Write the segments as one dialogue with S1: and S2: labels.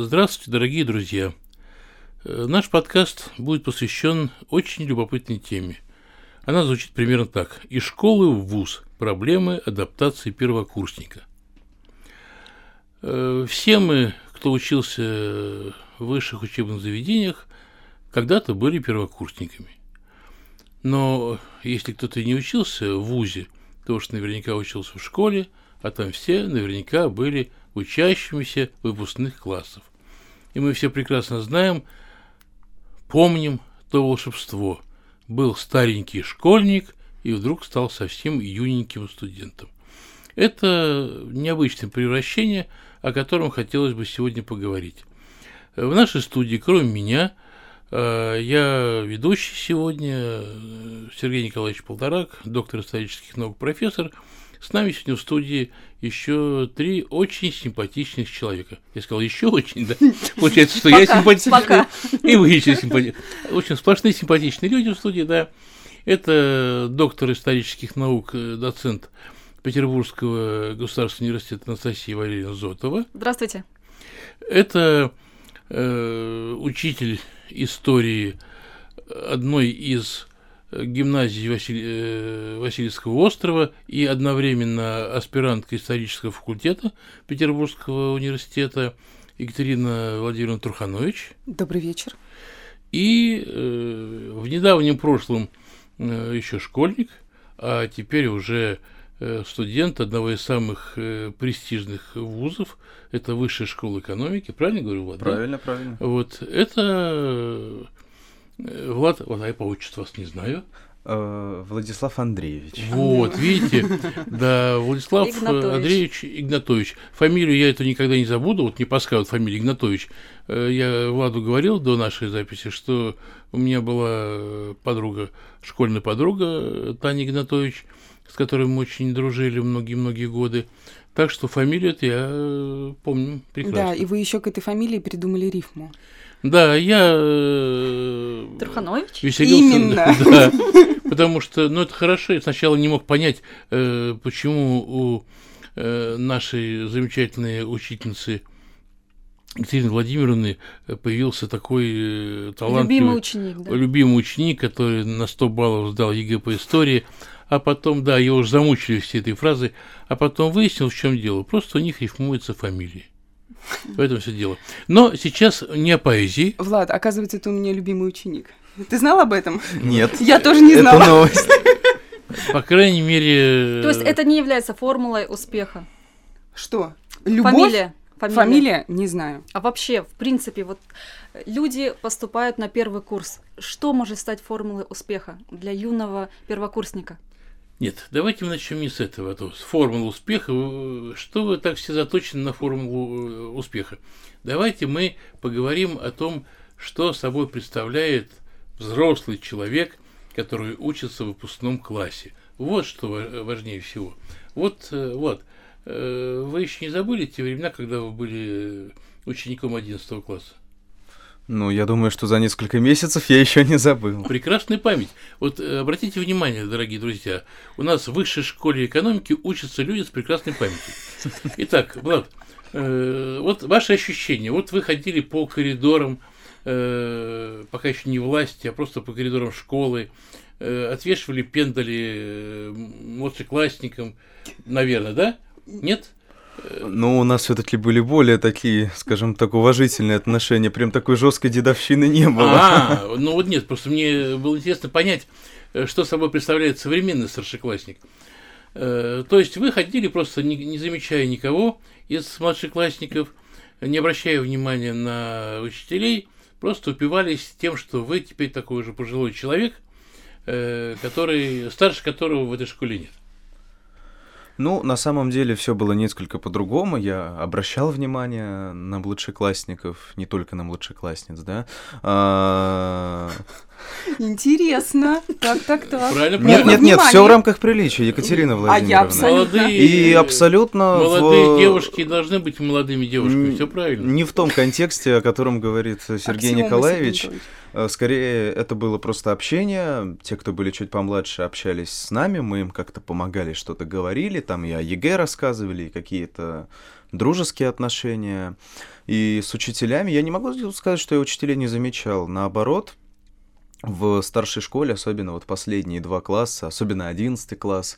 S1: Здравствуйте, дорогие друзья. Э, наш подкаст будет посвящен очень любопытной теме. Она звучит примерно так. Из школы в ВУЗ. Проблемы адаптации первокурсника. Э, все мы, кто учился в высших учебных заведениях, когда-то были первокурсниками. Но если кто-то не учился в ВУЗе, то уж наверняка учился в школе, а там все наверняка были учащимися выпускных классов. И мы все прекрасно знаем, помним то волшебство. Был старенький школьник и вдруг стал совсем юненьким студентом. Это необычное превращение, о котором хотелось бы сегодня поговорить. В нашей студии, кроме меня, э, я ведущий сегодня, э, Сергей Николаевич Полторак, доктор исторических наук, профессор – с нами сегодня в студии еще три очень симпатичных человека. Я сказал, еще очень, да? Получается, что я симпатичный, и вы еще симпатичный. Очень сплошные симпатичные люди в студии, да. Это доктор исторических наук, э, доцент Петербургского государственного университета Анастасия Валерьевна Зотова.
S2: Здравствуйте.
S1: Это э, учитель истории одной из гимназии Василь... Э, Васильевского острова и одновременно аспирантка исторического факультета Петербургского университета Екатерина Владимировна Труханович.
S3: Добрый вечер.
S1: И э, в недавнем прошлом э, еще школьник, а теперь уже э, студент одного из самых э, престижных вузов, это Высшая школа экономики, правильно говорю, Влад?
S4: Правильно, да? правильно.
S1: Вот, это Э, Влад, вот, а я по отчеству вас не знаю.
S4: Э, Владислав Андреевич.
S1: Вот, видите, да, Владислав Игнатович. Андреевич Игнатович. Фамилию я эту никогда не забуду, вот не подсказывают фамилию Игнатович. Э, я Владу говорил до нашей записи, что у меня была подруга, школьная подруга Таня Игнатович, с которой мы очень дружили многие-многие годы. Так что фамилию это я помню прекрасно.
S3: Да, и вы еще к этой фамилии придумали рифму.
S1: Да, я... Э,
S2: Труханович?
S1: Веселился, Именно. Да, потому что, ну, это хорошо. Я сначала не мог понять, э, почему у э, нашей замечательной учительницы Екатерины Владимировны появился такой талантливый...
S2: Любимый ученик, да.
S1: Любимый ученик, который на 100 баллов сдал ЕГЭ по истории, а потом, да, его уже замучили все этой фразой, а потом выяснил, в чем дело. Просто у них рифмуются фамилии. В этом все дело. Но сейчас не о поэзии.
S3: Влад, оказывается, это у меня любимый ученик. Ты знал об этом?
S4: Нет.
S3: Я тоже не знала.
S4: Это новость.
S1: По крайней мере...
S2: То есть это не является формулой успеха?
S3: Что? Любовь?
S2: Фамилия?
S3: Фамилия? Фамилия? Не знаю.
S2: А вообще, в принципе, вот люди поступают на первый курс. Что может стать формулой успеха для юного первокурсника?
S1: Нет, давайте мы начнем не с этого, а то с формулы успеха. Что вы так все заточены на формулу э, успеха? Давайте мы поговорим о том, что собой представляет взрослый человек, который учится в выпускном классе. Вот что важнее всего. Вот, э, вот. Э, вы еще не забыли те времена, когда вы были учеником 11 класса?
S4: Ну, я думаю, что за несколько месяцев я еще не забыл.
S1: Прекрасная память. Вот э, обратите внимание, дорогие друзья, у нас в высшей школе экономики учатся люди с прекрасной памятью. Итак, Влад, э, вот ваши ощущения. Вот вы ходили по коридорам, э, пока еще не власти, а просто по коридорам школы, э, отвешивали пендали младшеклассникам, наверное, да? Нет?
S4: Ну, у нас все-таки были более такие, скажем так, уважительные отношения. Прям такой жесткой дедовщины не было.
S1: А, ну вот нет, просто мне было интересно понять, э, что собой представляет современный старшеклассник. Э, то есть вы ходили просто не, не замечая никого из младшеклассников, не обращая внимания на учителей, просто упивались тем, что вы теперь такой уже пожилой человек, э, который, старше которого в этой школе нет.
S4: Ну, на самом деле все было несколько по-другому. Я обращал внимание на младшеклассников, не только на младшеклассниц, да. А...
S3: Интересно. Так, так, так.
S4: Правильно, нет, нет, нет, все в рамках приличия, Екатерина Владимировна. А я
S3: абсолютно.
S1: Молодые,
S4: и абсолютно.
S1: Молодые в... девушки должны быть молодыми девушками, все правильно.
S4: Не в том контексте, о котором говорит Сергей Аксиома Николаевич. Николаевич. Э, скорее, это было просто общение. Те, кто были чуть помладше, общались с нами, мы им как-то помогали, что-то говорили. там о ЕГЭ рассказывали, какие-то дружеские отношения. И с учителями я не могу сказать, что я учителей не замечал. Наоборот, в старшей школе, особенно вот последние два класса, особенно одиннадцатый класс,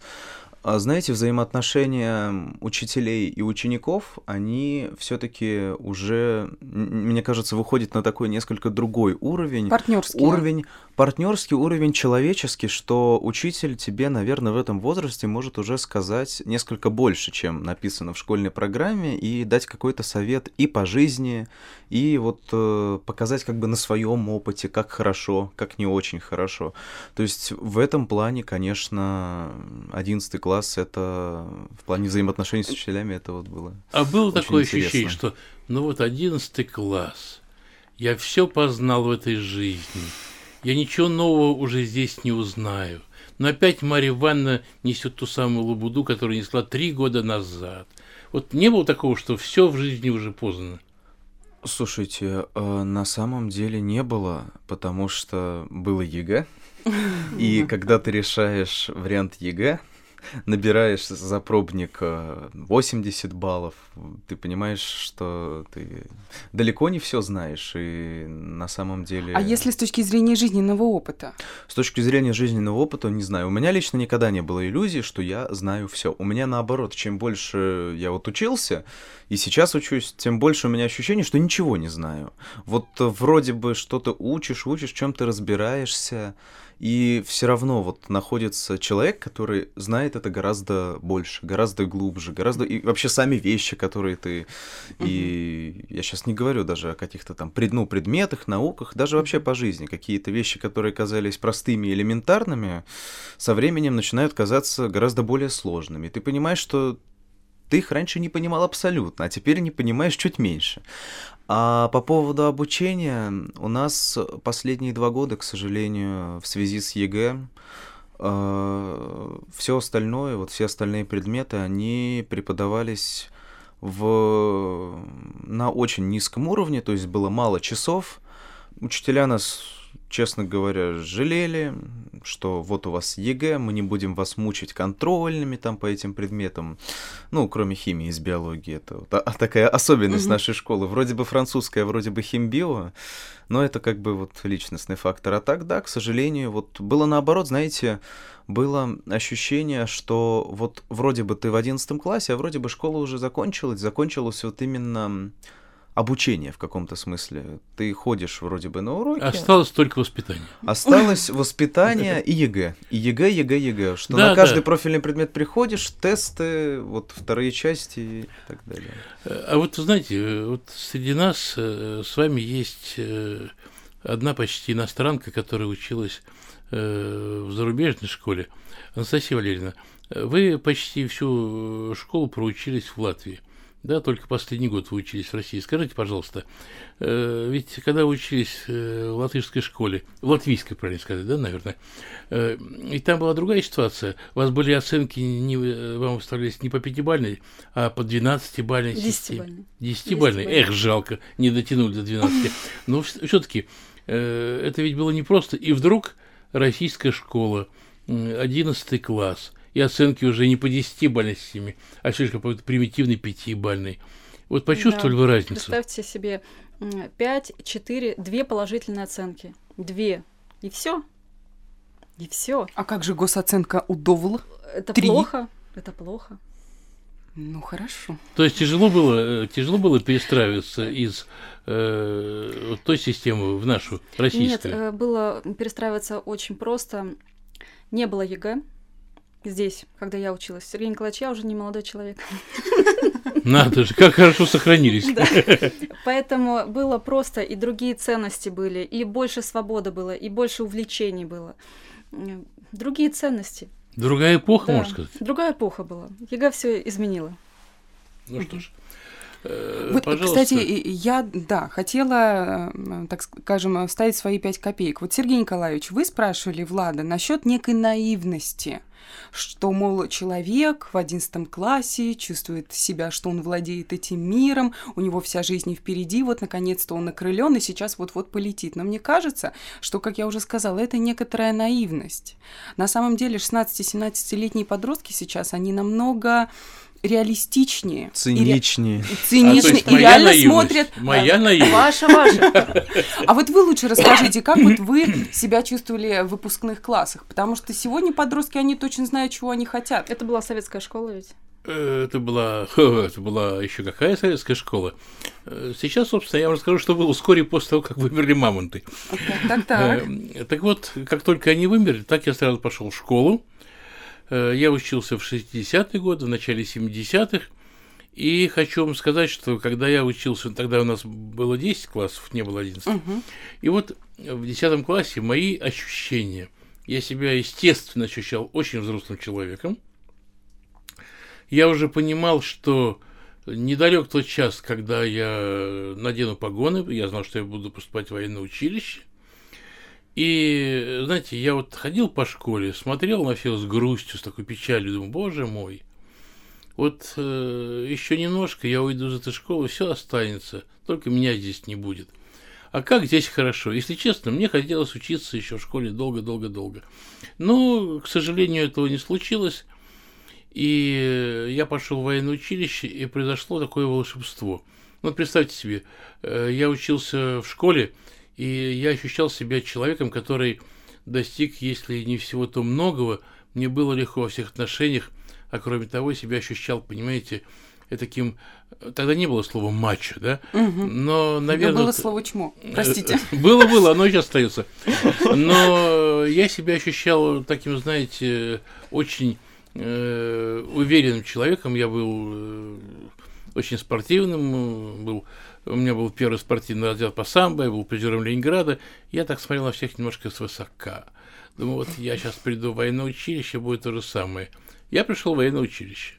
S4: знаете, взаимоотношения учителей и учеников, они все-таки уже, мне кажется, выходят на такой несколько другой уровень.
S3: Партнерский.
S4: Уровень, партнерский уровень человеческий, что учитель тебе, наверное, в этом возрасте может уже сказать несколько больше, чем написано в школьной программе, и дать какой-то совет и по жизни, и вот э, показать как бы на своем опыте, как хорошо, как не очень хорошо. То есть в этом плане, конечно, одиннадцатый класс класс, это в плане взаимоотношений с учителями это вот было.
S1: А было
S4: очень
S1: такое
S4: интересно.
S1: ощущение, что ну вот одиннадцатый класс, я все познал в этой жизни, я ничего нового уже здесь не узнаю. Но опять Марья Ивановна несет ту самую лабуду, которую несла три года назад. Вот не было такого, что все в жизни уже познано.
S4: Слушайте, э, на самом деле не было, потому что было ЕГЭ, и когда ты решаешь вариант ЕГЭ, набираешь за пробник 80 баллов, ты понимаешь, что ты далеко не все знаешь, и на самом деле...
S3: А если с точки зрения жизненного опыта?
S4: С точки зрения жизненного опыта, не знаю. У меня лично никогда не было иллюзии, что я знаю все. У меня наоборот, чем больше я вот учился, и сейчас учусь, тем больше у меня ощущение, что ничего не знаю. Вот вроде бы что-то учишь, учишь, чем ты разбираешься, и все равно вот находится человек, который знает это гораздо больше, гораздо глубже, гораздо... И вообще сами вещи, которые ты... И я сейчас не говорю даже о каких-то там пред... ну, предметах, науках, даже вообще по жизни. Какие-то вещи, которые казались простыми и элементарными, со временем начинают казаться гораздо более сложными. И ты понимаешь, что ты их раньше не понимал абсолютно, а теперь не понимаешь чуть меньше. А по поводу обучения, у нас последние два года, к сожалению, в связи с ЕГЭ, все остальное, вот все остальные предметы, они преподавались в, на очень низком уровне, то есть было мало часов. Учителя нас честно говоря, жалели, что вот у вас ЕГЭ, мы не будем вас мучить контрольными там по этим предметам. Ну, кроме химии и биологии. Это вот, а, такая особенность mm-hmm. нашей школы. Вроде бы французская, вроде бы химбио, но это как бы вот личностный фактор. А так, да, к сожалению, вот было наоборот, знаете, было ощущение, что вот вроде бы ты в одиннадцатом классе, а вроде бы школа уже закончилась, закончилась вот именно обучение в каком-то смысле. Ты ходишь вроде бы на уроки.
S1: Осталось только воспитание.
S4: Осталось воспитание и ЕГЭ. И ЕГЭ, ЕГЭ, ЕГЭ. Что да, на каждый да. профильный предмет приходишь, тесты, вот вторые части и так далее.
S1: А вот, знаете, вот среди нас э, с вами есть э, одна почти иностранка, которая училась э, в зарубежной школе. Анастасия Валерьевна, вы почти всю школу проучились в Латвии да, только последний год вы учились в России. Скажите, пожалуйста, э, ведь когда вы учились э, в латышской школе, в латвийской, правильно сказать, да, наверное, э, и там была другая ситуация. У вас были оценки, не, вам выставлялись не по пятибальной, а по 12-бальной системе. 10-бальной. Эх, жалко, не дотянули до 12. Но все-таки это ведь было непросто. И вдруг российская школа, 11 класс – и оценки уже не по 10-бальной системе, а слишком по примитивной 5-бальной. Вот почувствовали да. вы разницу?
S2: Представьте себе 5, 4, 2 положительные оценки. 2. И все. И все.
S3: А как же госоценка удовл?
S2: Это 3. плохо. Это плохо.
S3: Ну хорошо.
S1: То есть тяжело было, э, тяжело было перестраиваться из э, той системы в нашу российскую?
S2: Нет, э, было перестраиваться очень просто. Не было ЕГЭ, здесь, когда я училась. Сергей Николаевич, я уже не молодой человек.
S1: Надо же, как хорошо сохранились. Да.
S2: Поэтому было просто, и другие ценности были, и больше свободы было, и больше увлечений было. Другие ценности.
S1: Другая эпоха, да. можно сказать.
S2: Другая эпоха была. ЕГЭ все изменила.
S1: Ну что ж,
S3: Вот,
S1: пожалуйста.
S3: кстати, я, да, хотела, э, так скажем, вставить свои пять копеек. Вот, Сергей Николаевич, вы спрашивали Влада насчет некой наивности, что, мол, человек в одиннадцатом классе чувствует себя, что он владеет этим миром, у него вся жизнь впереди, вот, наконец-то он окрылен и сейчас вот-вот полетит. Но мне кажется, что, как я уже сказала, это некоторая наивность. На самом деле 16-17-летние подростки сейчас, они намного реалистичнее. и ре-
S4: Циничнее.
S3: и
S1: А, то
S3: циничны
S1: есть
S3: и реально
S1: наивность,
S3: смотрят.
S1: Моя наивность.
S2: Ваша, ваша.
S3: А вот вы лучше расскажите, как вот вы себя чувствовали в выпускных классах? Потому что сегодня подростки, они точно знают, чего они хотят.
S2: Это была советская школа ведь?
S1: Э, Это была, это была еще какая советская школа. Э, Сейчас, собственно, я вам расскажу, что было вскоре после того, как вымерли мамонты.
S3: Так, так.
S1: Э, Так вот, как только они вымерли, так я сразу пошел в школу. Э, Я учился в 60-е годы, в начале 70-х. И хочу вам сказать, что когда я учился, тогда у нас было 10 классов, не было 11.
S3: Мгм.
S1: И вот в 10 классе мои ощущения. Я себя, естественно, ощущал очень взрослым человеком. Я уже понимал, что недалек тот час, когда я надену погоны, я знал, что я буду поступать в военное училище. И, знаете, я вот ходил по школе, смотрел на все с грустью, с такой печалью, думаю, боже мой, вот э, еще немножко я уйду из этой школы, все останется, только меня здесь не будет. А как здесь хорошо? Если честно, мне хотелось учиться еще в школе долго-долго-долго. Но, к сожалению, этого не случилось. И я пошел в военное училище, и произошло такое волшебство. Ну, вот представьте себе, э, я учился в школе, и я ощущал себя человеком, который достиг, если не всего то многого, мне было легко во всех отношениях, а кроме того, себя ощущал, понимаете, э, таким... Тогда не было слова мачо, да?
S3: Мгм.
S1: Но,
S3: Но
S1: наверное...
S3: было
S1: вот-
S3: слово чмо. Простите.
S1: было, было, оно сейчас остается. Но я себя ощущал таким, знаете, очень э, уверенным человеком. Я был э, очень спортивным, э, был, у меня был первый спортивный раздел по самбо, я был призером Ленинграда. Я так смотрел на всех немножко свысока. Думаю, вот я сейчас приду в военное училище, будет то же самое. Я пришел в военное училище.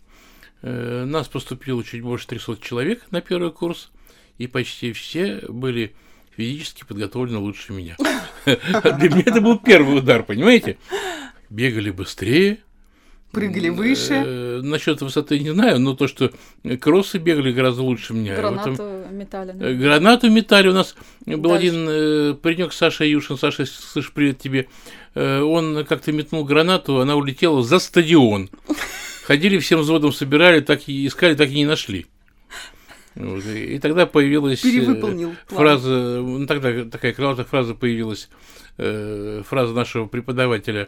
S1: Э, Нас поступило чуть больше 300 человек на первый курс, и почти все были физически подготовлены лучше меня. Для меня это был первый удар, понимаете? Бегали быстрее.
S3: Прыгали выше.
S1: Э, Насчет высоты не знаю, но то, что кроссы бегали гораздо лучше меня. В этом-
S2: Гранату метали.
S1: Э,
S2: да.
S1: Гранату метали. У нас был
S2: Дальше.
S1: один э, паренек Саша Юшин. Саша, слышь, привет тебе. Э, он как-то метнул гранату, она улетела за стадион. Ходили всем взводом, собирали, так и искали, так и не нашли. Вот, и, тогда появилась э, фраза, ну, тогда такая крылатая фраза появилась, э, фраза нашего преподавателя э,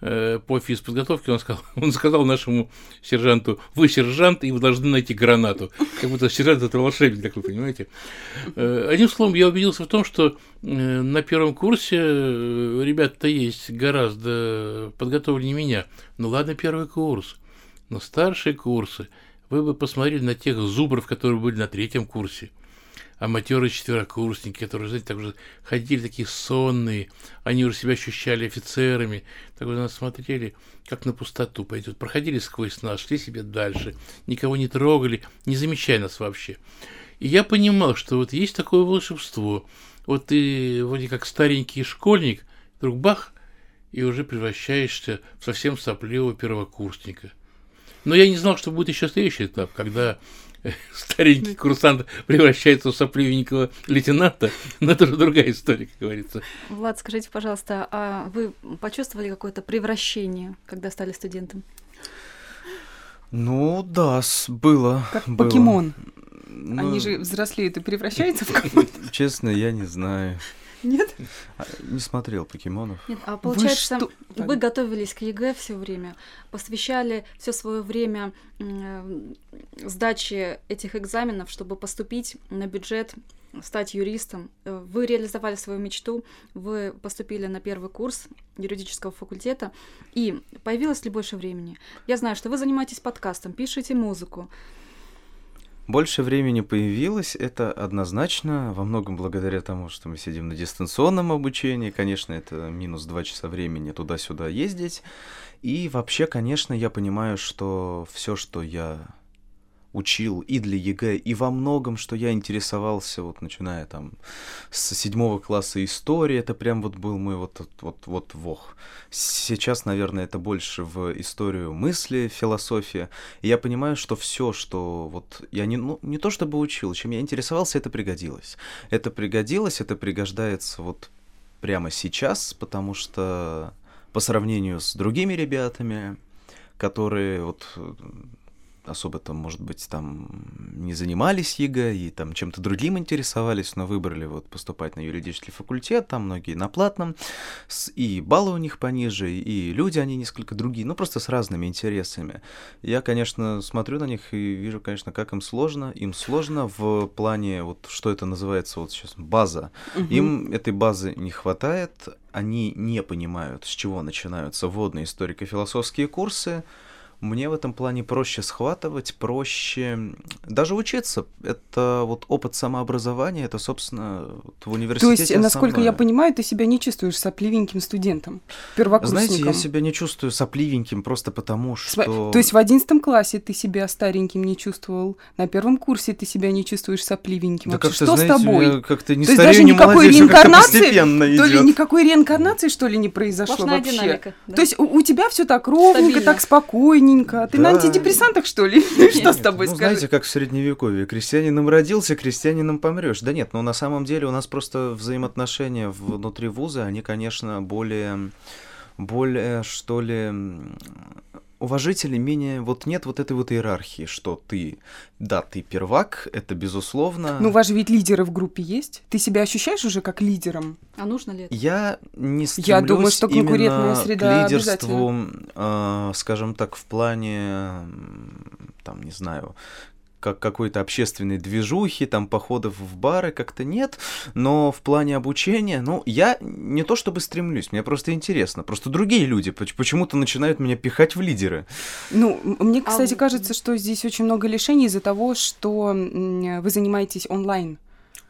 S1: по физподготовке, он сказал, он сказал нашему сержанту, вы сержант, и вы должны найти гранату. Как будто сержант это волшебник, вы понимаете. Э, Одним словом, я убедился в том, что э, на первом курсе э, ребята-то есть гораздо подготовленнее меня. Ну ладно, первый курс, но старшие курсы, вы бы посмотрели на тех зубров, которые были на третьем курсе аматеры четверокурсники, которые, знаете, так уже ходили такие сонные, они уже себя ощущали офицерами, так вот нас смотрели, как на пустоту пойдет, проходили сквозь нас, шли себе дальше, никого не трогали, не замечая нас вообще. И я понимал, что вот есть такое волшебство, вот ты вроде как старенький школьник, вдруг бах, и уже превращаешься в совсем сопливого первокурсника. Но я не знал, что будет еще следующий этап, когда старенький курсант превращается в сопливенького лейтенанта, но это уже другая история, как говорится.
S2: Влад, скажите, пожалуйста, а вы почувствовали какое-то превращение, когда стали студентом?
S4: Ну да, было.
S3: Как
S4: было.
S3: покемон.
S4: Ну,
S3: Они же взрослеют и превращаются в кого-то.
S4: Честно, я не знаю.
S3: Нет?
S4: А, Не смотрел покемонов.
S2: Нет, а получается,
S3: что-
S2: вы, готовились к ЕГЭ все время, посвящали все свое время э, сдаче этих экзаменов, чтобы поступить на бюджет, стать юристом. Вы реализовали свою мечту, вы поступили на первый курс юридического факультета, и появилось ли больше времени? Я знаю, что вы занимаетесь подкастом, пишете музыку.
S4: Больше времени появилось, это однозначно, во многом благодаря тому, что мы сидим на дистанционном обучении. Конечно, это минус два часа времени туда-сюда ездить. И вообще, конечно, я понимаю, что все, что я учил и для ЕГЭ, и во многом, что я интересовался, вот начиная там с седьмого класса истории, это прям вот был мой вот, вот, вот вох. Сейчас, наверное, это больше в историю мысли, философия. И я понимаю, что все, что вот я не, ну, не то чтобы учил, чем я интересовался, это пригодилось. Это пригодилось, это пригождается вот прямо сейчас, потому что по сравнению с другими ребятами, которые вот особо там, может быть, там не занимались ЕГЭ и там чем-то другим интересовались, но выбрали вот поступать на юридический факультет, там многие на платном, и баллы у них пониже, и люди они несколько другие, ну просто с разными интересами. Я, конечно, смотрю на них и вижу, конечно, как им сложно. Им сложно в плане, вот что это называется вот сейчас, база. Угу. Им этой базы не хватает, они не понимают, с чего начинаются вводные историко-философские курсы, мне в этом плане проще схватывать, проще даже учиться. Это вот опыт самообразования, это, собственно, в университете
S3: То есть, насколько основное. я понимаю, ты себя не чувствуешь сопливеньким студентом, первокурсником?
S4: Знаете, я себя не чувствую сопливеньким просто потому, что...
S3: То есть в одиннадцатом классе ты себя стареньким не чувствовал, на первом курсе ты себя не чувствуешь сопливеньким.
S4: Да
S3: Вообще,
S4: как-то,
S3: что
S4: знаете,
S3: с тобой?
S4: как-то не
S3: То есть
S4: старею,
S3: даже
S4: не
S3: никакой
S4: молодею,
S3: реинкарнации,
S4: то
S3: ли никакой реинкарнации, что ли, не произошло
S2: Сплошная
S3: вообще?
S2: динамика, да.
S3: То есть у, у тебя все так ровненько,
S2: Стабильно.
S3: так спокойненько. Ты на
S4: Да.
S3: антидепрессантах, что ли? Что с тобой
S4: ну,
S3: скажи?
S4: знаете, как в средневековье. Крестьянином родился, крестьянином помрешь. Да нет, но на самом деле у нас просто взаимоотношения внутри вуза, они, конечно, более, более, что ли, м, уважительны, менее... Вот нет вот этой вот иерархии, что ты... Да, ты первак, это безусловно.
S3: Ну, у вас же ведь лидеры в группе есть. Ты себя ощущаешь уже как лидером?
S2: А нужно ли это?
S4: Я не стремлюсь
S3: Я думаю, что конкурентная среда
S4: к лидерству, э, скажем так, в плане, там, не знаю, как какой-то общественной движухи, там, походов в бары, как-то нет, но в плане обучения, ну, я не то чтобы стремлюсь, мне просто интересно, просто другие люди поч- почему-то начинают меня пихать в лидеры.
S3: Ну, мне,
S2: А
S3: кстати,
S2: в-
S3: кажется, что здесь очень много лишений из-за того, что вы занимаетесь онлайн.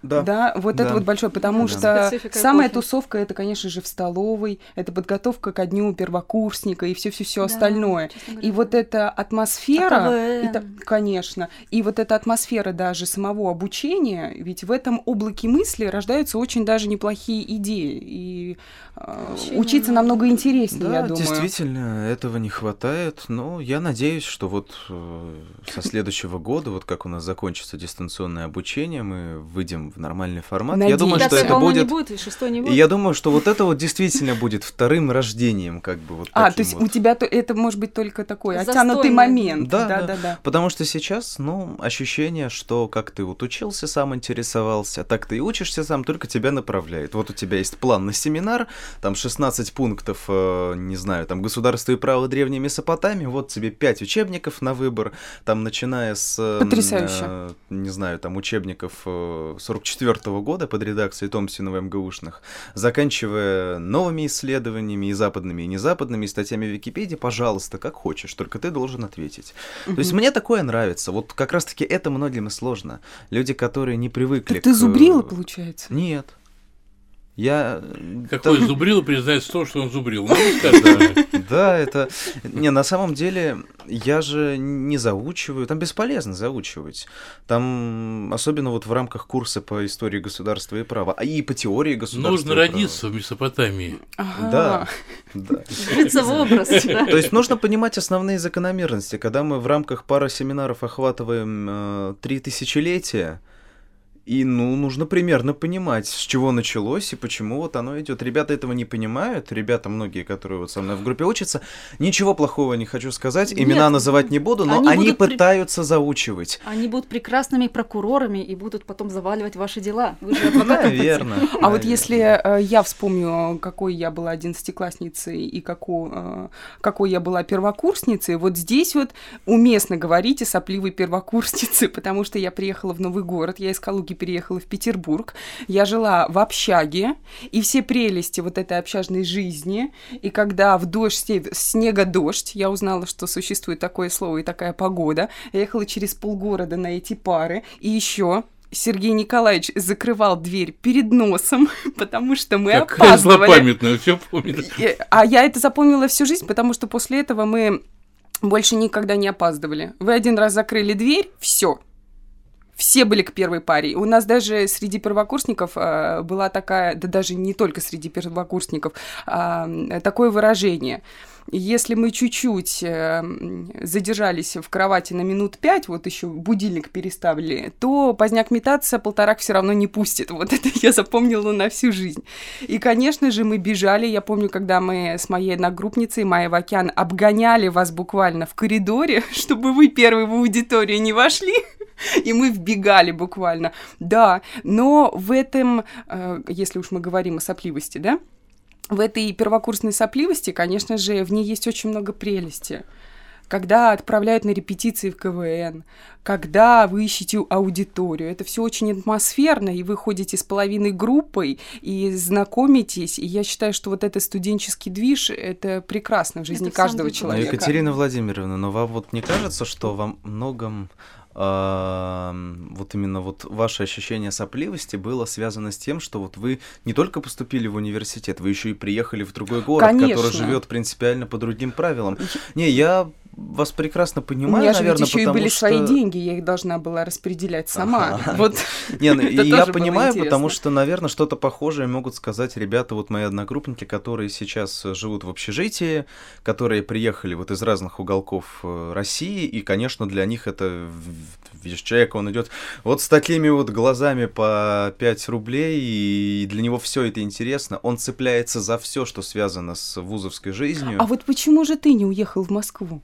S3: Да, вот это
S4: Да.
S3: вот большое, потому
S4: Да.
S3: что
S2: Специфика
S3: самая
S2: эпохи.
S3: тусовка это, конечно же, в столовой, это подготовка ко дню первокурсника и все, все, все
S2: Да,
S3: остальное. И вот
S2: да.
S3: эта атмосфера,
S2: А
S3: та- конечно, и вот эта атмосфера даже самого обучения, ведь в этом облаке мысли рождаются очень даже неплохие идеи, и э,
S2: Вообще
S3: учиться
S2: не-
S3: намного интереснее,
S4: Да,
S3: я думаю.
S4: действительно, этого не хватает, но я надеюсь, что вот э, со следующего года, вот как у нас закончится дистанционное обучение, мы выйдем в нормальный формат. Я думаю,
S3: Надеюсь.
S4: что это
S2: волна не
S4: будет...
S2: будет, и шестой не
S4: И
S2: будет.
S4: я думаю, что вот это вот действительно будет вторым рождением, как бы вот
S3: А, то есть
S4: вот.
S3: у тебя то, это может быть только такой оттянутый момент.
S4: Да,
S3: да,
S4: да.
S3: да, да.
S4: Потому что сейчас, ну, ощущение, что как ты вот учился, сам интересовался, так ты и учишься сам, только тебя направляет. Вот у тебя есть план на семинар, там 16 пунктов, э, не знаю, там государство и право древней Месопотамии, вот тебе 5 учебников на выбор, там начиная с... э,
S3: Потрясающе.
S4: э, не знаю, там учебников э, 44 года под редакцией Томсинова МГУшных, заканчивая новыми исследованиями и западными, и незападными, и статьями в Википедии, пожалуйста, как хочешь, только ты должен ответить. То есть мне такое нравится. Вот как раз-таки это многим и сложно. Люди, которые не привыкли
S3: Так ты
S4: к-
S3: зубрила, получается?
S4: Нет. Я... э,
S1: Какой
S4: да-
S1: зубрил признается в том, что он зубрил. Ну.
S4: Да, это... Не, на самом деле, я же не заучиваю, там бесполезно заучивать. Там, особенно вот в рамках курса по истории государства и права, а и по теории государства
S1: Нужно родиться в Месопотамии.
S4: Да,
S2: в образ, да.
S4: То есть нужно понимать основные закономерности. Когда мы в рамках пары семинаров охватываем э, три тысячелетия, и, ну, нужно примерно понимать, с чего началось и почему вот оно идет. Ребята этого не понимают, ребята многие, которые вот со мной в группе учатся, ничего плохого не хочу сказать, имена
S2: Нет,
S4: называть не буду, но
S2: они
S4: они,
S2: будут при-
S4: пытаются заучивать.
S2: Они будут прекрасными прокурорами и будут потом заваливать ваши дела. Вы же адвокатом хотите.
S4: Наверно.
S3: А вот если э, я вспомню, какой я была одиннадцатиклассницей и какой, э, какой я была первокурсницей, вот здесь вот уместно говорить о сопливой первокурснице, потому что я приехала в новый город, я из Калуги переехала в Петербург, я жила в общаге, и все прелести вот этой общажной жизни, и когда в дождь, сне- снега дождь, я узнала, что существует такое слово и такая погода, я ехала через полгорода на эти пары, и еще Сергей Николаевич закрывал дверь перед носом, потому что мы
S1: Какая
S3: опаздывали.
S1: злопамятная, все помнит.
S3: И- А я это запомнила всю жизнь, потому что после этого мы больше никогда не опаздывали. Вы один раз закрыли дверь, все, все были к первой паре. У нас даже среди первокурсников э, была такая, да даже не только среди первокурсников, э, такое выражение. Если мы чуть-чуть э, задержались в кровати на минут пять, вот еще будильник переставили, то поздняк метаться полторак все равно не пустит. Вот это я запомнила на всю жизнь. И, конечно же, мы бежали. Я помню, когда мы с моей одногруппницей, Майей Вакян, обгоняли вас буквально в коридоре, чтобы вы первые в аудиторию не вошли. и мы вбегали буквально. Да, но в этом, э, если уж мы говорим о сопливости, да, в этой первокурсной сопливости, конечно же, в ней есть очень много прелести когда отправляют на репетиции в КВН, когда вы ищете аудиторию. Это все очень атмосферно, и вы ходите с половиной группой и знакомитесь. И я считаю, что вот этот студенческий движ — это прекрасно в жизни это каждого человека.
S4: Екатерина Владимировна, но вам вот не кажется, что во многом вот именно вот ваше ощущение сопливости было связано с тем, что вот вы не только поступили в университет, вы еще и приехали в другой город, Конечно. который живет принципиально по другим правилам. Не, я вас прекрасно понимаю,
S3: У меня
S4: наверное,
S3: же ведь еще
S4: и
S3: были
S4: что...
S3: свои деньги, я их должна была распределять сама. Вот.
S4: Не, ну, я понимаю, потому что, наверное, что-то похожее могут сказать ребята, вот мои одногруппники, которые сейчас живут в общежитии, которые приехали вот из разных уголков э, России, и, конечно, для них это видишь, человек, он идет вот с такими вот глазами по 5 рублей, и для него все это интересно, он цепляется за все, что связано с вузовской жизнью.
S3: А вот почему же ты не уехал в Москву?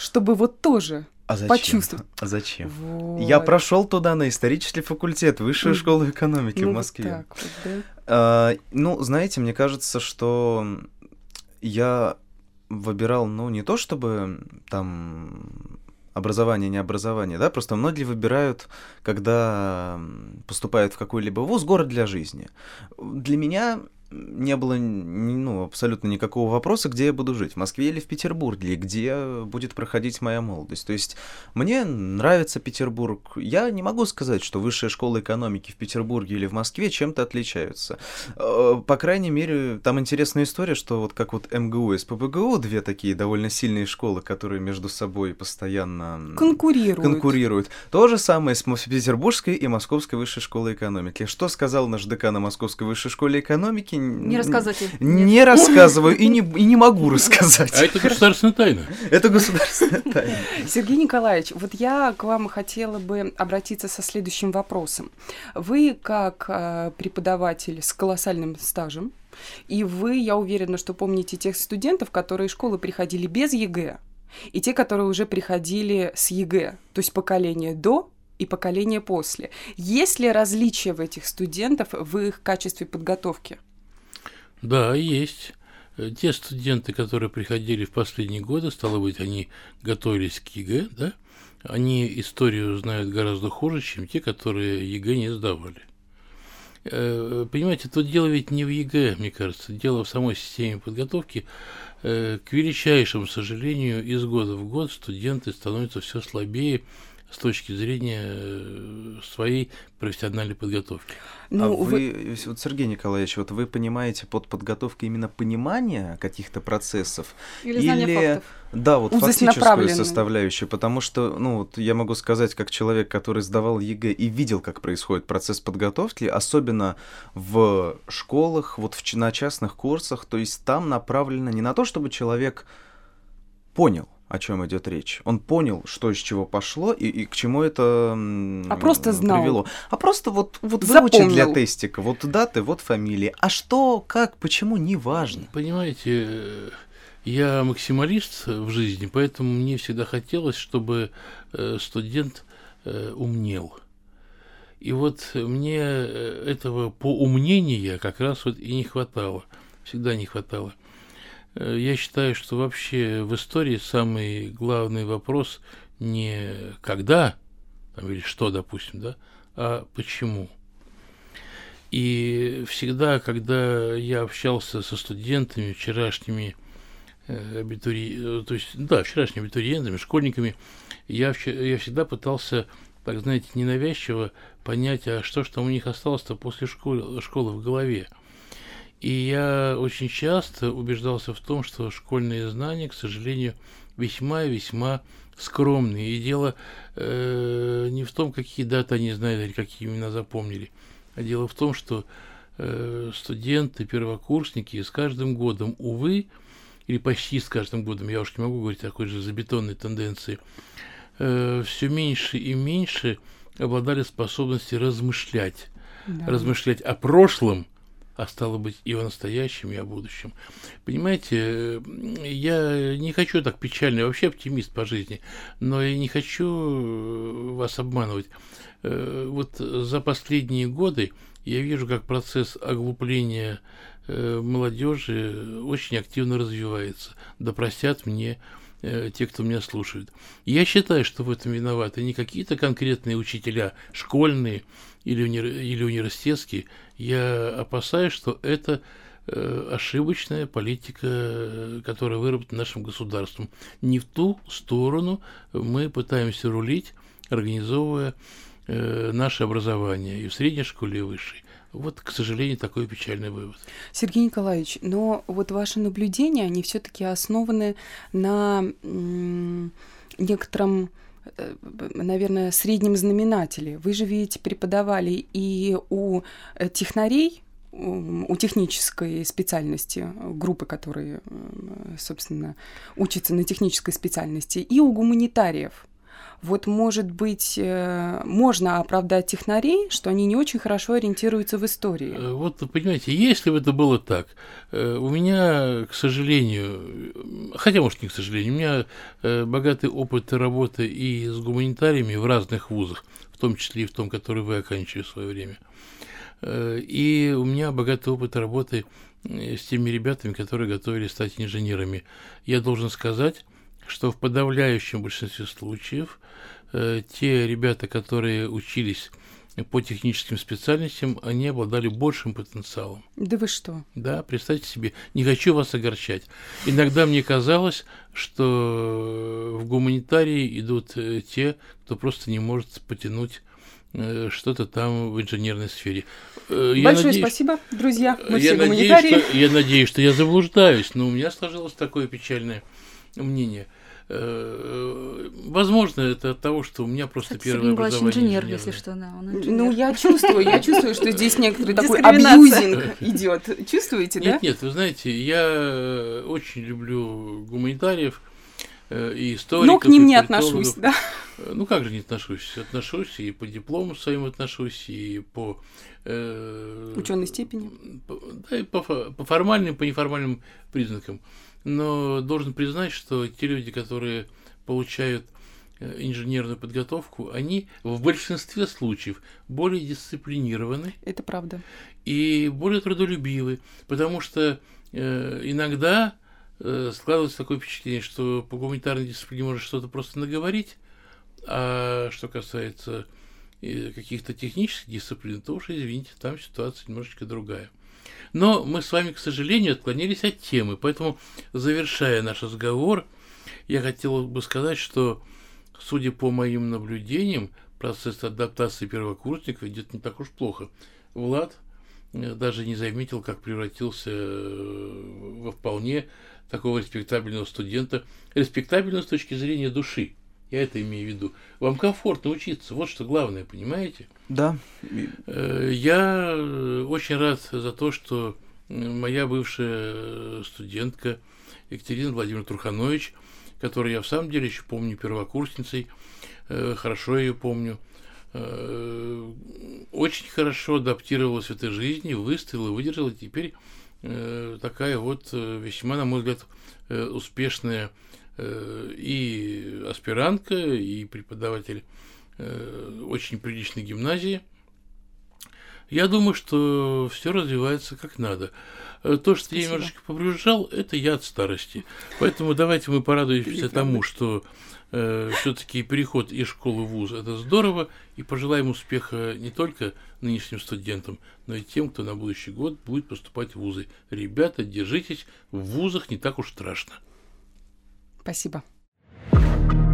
S3: чтобы вот тоже а зачем? почувствовать.
S4: А зачем? Вот. Я прошел туда на исторический факультет, высшую школу экономики ну, в Москве. Вот так вот, да? а, ну, знаете, мне кажется, что я выбирал, ну, не то чтобы там образование, не образование, да, просто многие выбирают, когда поступают в какой-либо вуз, город для жизни. Для меня не было ну, абсолютно никакого вопроса, где я буду жить, в Москве или в Петербурге, где будет проходить моя молодость. То есть мне нравится Петербург. Я не могу сказать, что высшая школа экономики в Петербурге или в Москве чем-то отличаются. Э, по крайней мере, там интересная история, что вот как вот МГУ и СПБГУ, две такие довольно сильные школы, которые между собой постоянно
S3: конкурируют.
S4: конкурируют. То же самое с Петербургской и Московской высшей школой экономики. Что сказал наш декан на Московской высшей школе экономики?
S2: Не рассказывайте.
S4: Не рассказываю и не, и не могу рассказать.
S1: А это государственная тайна.
S4: Это государственная тайна.
S3: Сергей Николаевич, вот я к вам хотела бы обратиться со следующим вопросом. Вы как э, преподаватель с колоссальным стажем, и вы, я уверена, что помните тех студентов, которые из школы приходили без ЕГЭ, и те, которые уже приходили с ЕГЭ, то есть поколение до и поколение после. Есть ли различия в этих студентов в их качестве подготовки?
S1: Да, есть. Э, те студенты, которые приходили в последние годы, стало быть, они готовились к ЕГЭ, да, они историю знают гораздо хуже, чем те, которые ЕГЭ не сдавали. Э, понимаете, тут дело ведь не в ЕГЭ, мне кажется, дело в самой системе подготовки. Э, к величайшему сожалению, из года в год студенты становятся все слабее, с точки зрения э, своей профессиональной подготовки.
S4: Ну, а вы, вы, вот Сергей Николаевич, вот вы понимаете под подготовкой именно понимание каких-то процессов
S2: или, или фактов.
S4: да, вот фактическую составляющую, потому что, ну, вот я могу сказать, как человек, который сдавал ЕГЭ и видел, как происходит процесс подготовки, особенно в школах, вот в, на частных курсах, то есть там направлено не на то, чтобы человек понял, о чем идет речь. Он понял, что из чего пошло и, и к чему это
S3: а просто знал.
S4: привело. А просто вот, вот выучил для тестика. Вот даты, вот фамилии. А что, как, почему, не важно.
S1: Понимаете, я максималист в жизни, поэтому мне всегда хотелось, чтобы э, студент э, умнел. И вот мне э, этого поумнения как раз вот и не хватало. Всегда не хватало. Э, я считаю, что вообще в истории самый главный вопрос не когда, там, или что, допустим, да, а почему. И всегда, когда я общался со студентами, вчерашними э, абитури... то есть, да, вчерашними абитуриентами, школьниками, я, я всегда пытался, так знаете, ненавязчиво понять, а что ж там у них осталось-то после школы, школы в голове. И я очень часто убеждался в том, что школьные знания, к сожалению, весьма-весьма скромные. И дело э, не в том, какие даты они знают или какие имена запомнили, а дело в том, что э, студенты, первокурсники с каждым годом, увы, или почти с каждым годом, я уж не могу говорить о такой же забетонной тенденции, э, все меньше и меньше обладали способностью размышлять. Да. Размышлять о прошлом, а стало быть и о настоящем, и о будущем. Понимаете, я не хочу так печально, я вообще оптимист по жизни, но я не хочу э, вас обманывать. Э, вот за последние годы я вижу, как процесс оглупления э, молодежи очень активно развивается. Да простят мне те, кто меня слушает. Я считаю, что в этом виноваты не какие-то конкретные учителя, школьные или, уни... или университетские. Я опасаюсь, что это э, ошибочная политика, которая выработана нашим государством. Не в ту сторону мы пытаемся рулить, организовывая э, наше образование и в средней школе, и высшей. Вот, к сожалению, такой печальный вывод.
S3: Сергей Николаевич, но вот ваши наблюдения, они все-таки основаны на некотором наверное, среднем знаменателе. Вы же ведь преподавали и у э, технарей, у технической специальности, группы, которые, собственно, учатся на технической специальности, и у гуманитариев. Вот, может быть, э, можно оправдать технарей, что они не очень хорошо ориентируются в истории.
S1: Э, вот, понимаете, если бы это было так, э, у меня, к сожалению, хотя, может, не к сожалению, у меня богатый опыт работы и с гуманитариями в разных вузах, в том числе и в том, который вы оканчивали в свое время. И у меня богатый опыт работы с теми ребятами, которые готовились стать инженерами. Я должен сказать, что в подавляющем большинстве случаев э, те ребята, которые учились по техническим специальностям, они обладали большим потенциалом.
S3: Да вы что?
S1: Да, представьте себе, не хочу вас огорчать. Иногда мне казалось, что в гуманитарии идут э, те, кто просто не может потянуть э, что-то там в инженерной сфере.
S3: Э, я Большое надеюсь, спасибо, друзья. Мы я все надеюсь,
S1: что, я надеюсь, что я заблуждаюсь, но у меня сложилось такое печальное мнение – возможно, это от того, что у меня просто Кстати, первое Сергей образование инженер, инженерное.
S3: если что, да, он инженер. Ну, я чувствую, я чувствую, что здесь некоторый такой абьюзинг идет. Чувствуете,
S1: да? Нет, нет, вы знаете, я очень люблю гуманитариев э, и историков.
S3: Но к ним не отношусь, да.
S1: Э, ну, как же не отношусь? Отношусь и по диплому своим отношусь, и по...
S3: Э, Ученой степени.
S1: По, да, и по, по формальным, по неформальным признакам но должен признать, что те люди, которые получают э, инженерную подготовку, они в большинстве случаев более дисциплинированы.
S3: Это правда.
S1: И более трудолюбивы, потому что э, иногда э, складывается такое впечатление, что по гуманитарной дисциплине можно что-то просто наговорить, а что касается э, каких-то технических дисциплин, то уж, извините, там ситуация немножечко другая. Но мы с вами, к сожалению, отклонились от темы, поэтому, завершая наш разговор, я хотел бы сказать, что, судя по моим наблюдениям, процесс адаптации первокурсников идет не так уж плохо. Влад э, даже не заметил, как превратился э, во вполне такого респектабельного студента, респектабельного с точки зрения души. Я это имею в виду. Вам комфортно учиться, вот что главное, понимаете?
S4: Да.
S1: Э, я очень рад за то, что моя бывшая студентка Екатерина Владимировна Труханович, которую я в самом деле еще помню первокурсницей, э, хорошо ее помню, э, очень хорошо адаптировалась в этой жизни, выстояла, выдержала, теперь такая вот весьма, на мой взгляд, успешная Э, и аспирантка, и преподаватель э, очень приличной гимназии. Я думаю, что все развивается как надо. Э, то, что Спасибо. я немножечко побрюзжал, это я от старости. Поэтому давайте мы порадуемся тому, что э, все-таки переход из школы в вуз это здорово, и пожелаем успеха не только нынешним студентам, но и тем, кто на будущий год будет поступать в вузы. Ребята, держитесь, в вузах не так уж страшно.
S3: Спасибо. thank you